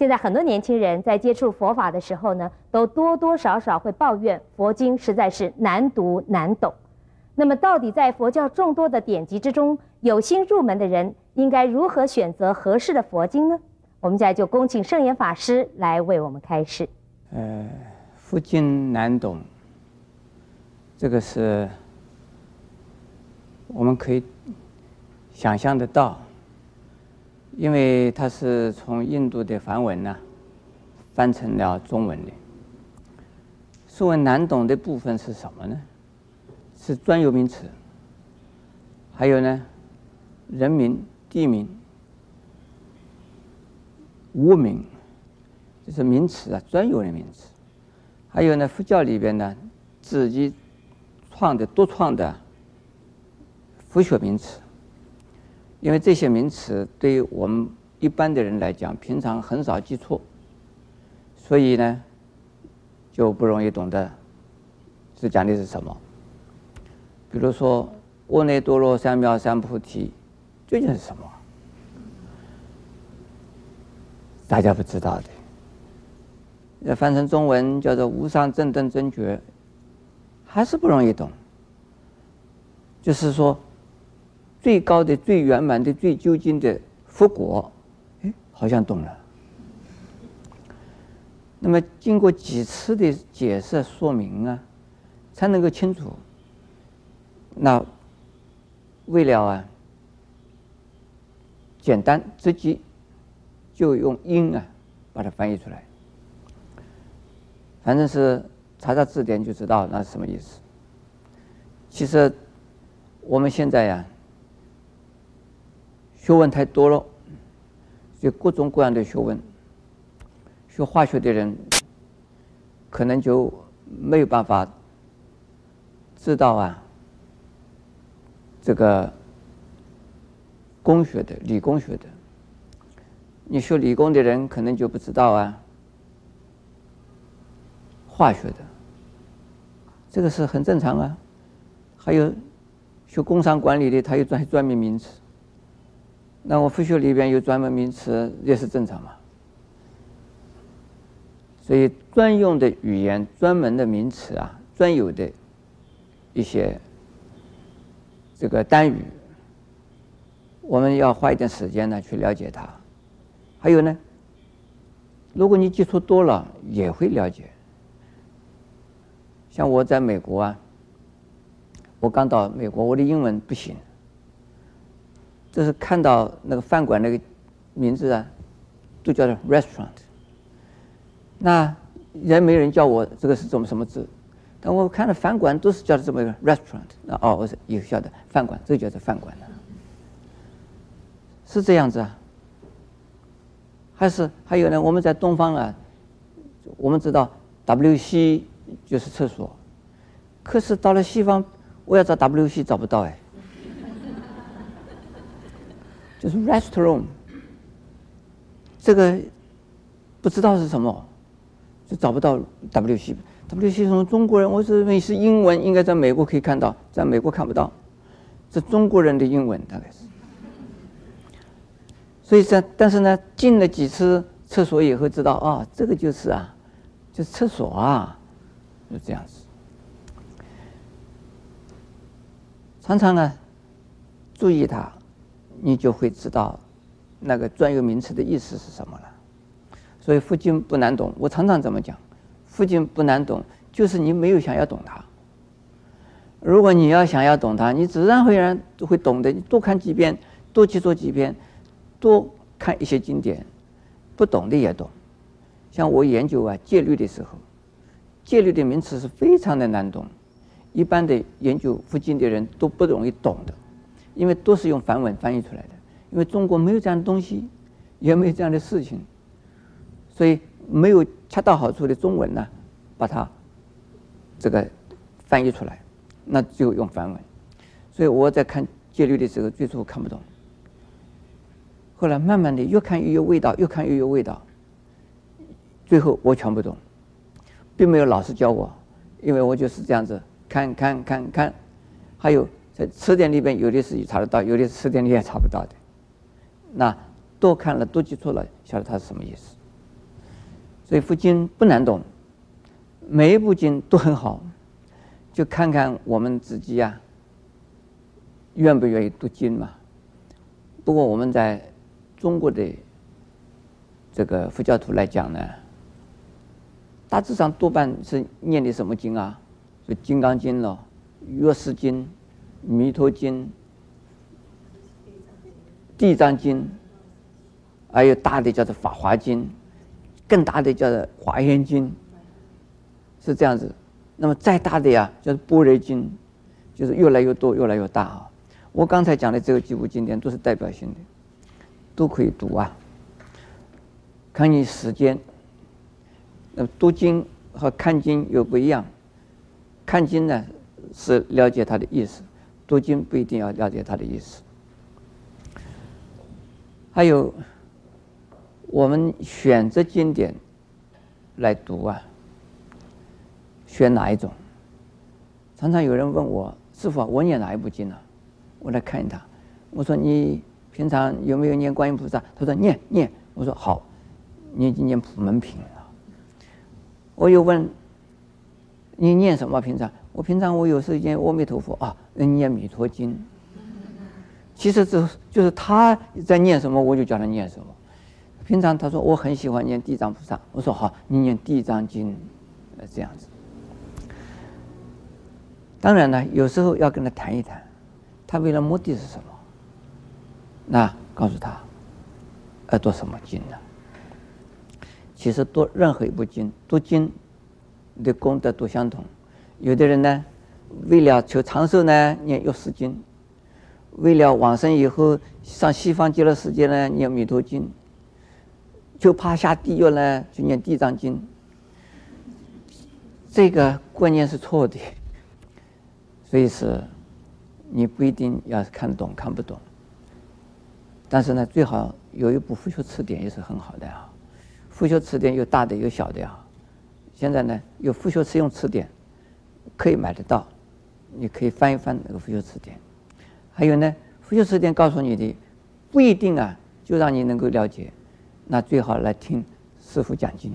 现在很多年轻人在接触佛法的时候呢，都多多少少会抱怨佛经实在是难读难懂。那么，到底在佛教众多的典籍之中，有心入门的人应该如何选择合适的佛经呢？我们现在就恭请圣严法师来为我们开示。呃，佛经难懂，这个是我们可以想象得到。因为它是从印度的梵文呢、翻成了中文的。所谓难懂的部分是什么呢？是专有名词，还有呢，人名、地名、物名，就是名词啊，专有的名词。还有呢，佛教里边呢，自己创的独创的佛学名词。因为这些名词对于我们一般的人来讲，平常很少记错，所以呢，就不容易懂得是讲的是什么。比如说“阿耨多罗三藐三菩提”，究竟是什么？大家不知道的。要翻成中文叫做“无上正等正觉”，还是不容易懂。就是说。最高的、最圆满的、最究竟的佛果，哎，好像懂了。那么经过几次的解释说明啊，才能够清楚。那为了啊，简单直接，就用音啊把它翻译出来。反正是查查字典就知道那是什么意思。其实我们现在呀。学问太多了，就各种各样的学问。学化学的人可能就没有办法知道啊，这个工学的、理工学的。你学理工的人可能就不知道啊，化学的。这个是很正常啊。还有学工商管理的，他有专专门名词。那我复修里边有专门名词也是正常嘛，所以专用的语言、专门的名词啊，专有的一些这个单语，我们要花一点时间呢去了解它。还有呢，如果你接触多了，也会了解。像我在美国啊，我刚到美国，我的英文不行。就是看到那个饭馆那个名字啊，都叫做 restaurant。那人没人叫我这个是什么什么字，但我看到饭馆都是叫的这么一个 restaurant。那哦，我是有效的饭馆，这个叫做饭馆了，是这样子啊？还是还有呢？我们在东方啊，我们知道 WC 就是厕所，可是到了西方，我要找 WC 找不到哎。就是 restroom，这个不知道是什么，就找不到 WC。WC 从中国人，我认为是英文，应该在美国可以看到，在美国看不到，是中国人的英文大概是。所以在但是呢，进了几次厕所以后，知道啊，这个就是啊，就是厕所啊，就这样子。常常呢，注意它。你就会知道那个专有名词的意思是什么了。所以佛经不难懂，我常常这么讲，佛经不难懂，就是你没有想要懂它。如果你要想要懂它，你自然会然都会懂的。你多看几遍，多去做几遍，多看一些经典，不懂的也懂。像我研究啊戒律的时候，戒律的名词是非常的难懂，一般的研究佛经的人都不容易懂的。因为都是用梵文翻译出来的，因为中国没有这样的东西，也没有这样的事情，所以没有恰到好处的中文呢，把它这个翻译出来，那就用梵文。所以我在看戒律的时候，最初看不懂，后来慢慢的越看越有味道，越看越有味道，最后我全部懂，并没有老师教我，因为我就是这样子看看看看，还有。在词典里边有的是查得到，有的词典里也查不到的。那多看了，多记住了，晓得它是什么意思。所以佛经不难懂，每一部经都很好，就看看我们自己呀、啊，愿不愿意读经嘛。不过我们在中国的这个佛教徒来讲呢，大致上多半是念的什么经啊？就《金刚经》了，《药师经》、《弥陀经》、《地藏经》，还有大的叫做《法华经》。更大的叫做《华严经》，是这样子。那么再大的呀，就是《般若经》，就是越来越多，越来越大啊。我刚才讲的这个几部经典都是代表性的，都可以读啊。看你时间。那读经和看经又不一样，看经呢是了解它的意思，读经不一定要了解它的意思。还有。我们选择经典来读啊，选哪一种？常常有人问我：“师父，我念哪一部经呢？”我来看他，我说：“你平常有没有念观音菩萨？”他说：“念念。”我说：“好，你念普门品啊。”我又问：“你念什么？平常？”我平常我有时念阿弥陀佛啊，念弥陀经。其实这就是他在念什么，我就叫他念什么。平常他说我很喜欢念地藏菩萨，我说好，你念地藏经，呃这样子。当然呢，有时候要跟他谈一谈，他为了目的是什么？那告诉他，要读什么经呢？其实读任何一部经，读经的功德都相同。有的人呢，为了求长寿呢，念药师经；为了往生以后上西方极乐世界呢，念弥陀经。就怕下地狱呢，就念地藏经。这个观念是错的，所以是，你不一定要看懂看不懂。但是呢，最好有一部佛学词典也是很好的啊。佛学词典有大的有小的啊。现在呢，有佛学实用词典，可以买得到，你可以翻一翻那个佛学词典。还有呢，佛学词典告诉你的不一定啊，就让你能够了解。那最好来听师傅讲经。